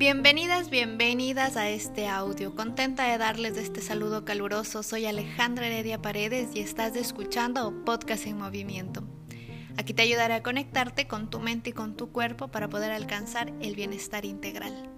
Bienvenidas, bienvenidas a este audio. Contenta de darles este saludo caluroso. Soy Alejandra Heredia Paredes y estás escuchando Podcast en Movimiento. Aquí te ayudaré a conectarte con tu mente y con tu cuerpo para poder alcanzar el bienestar integral.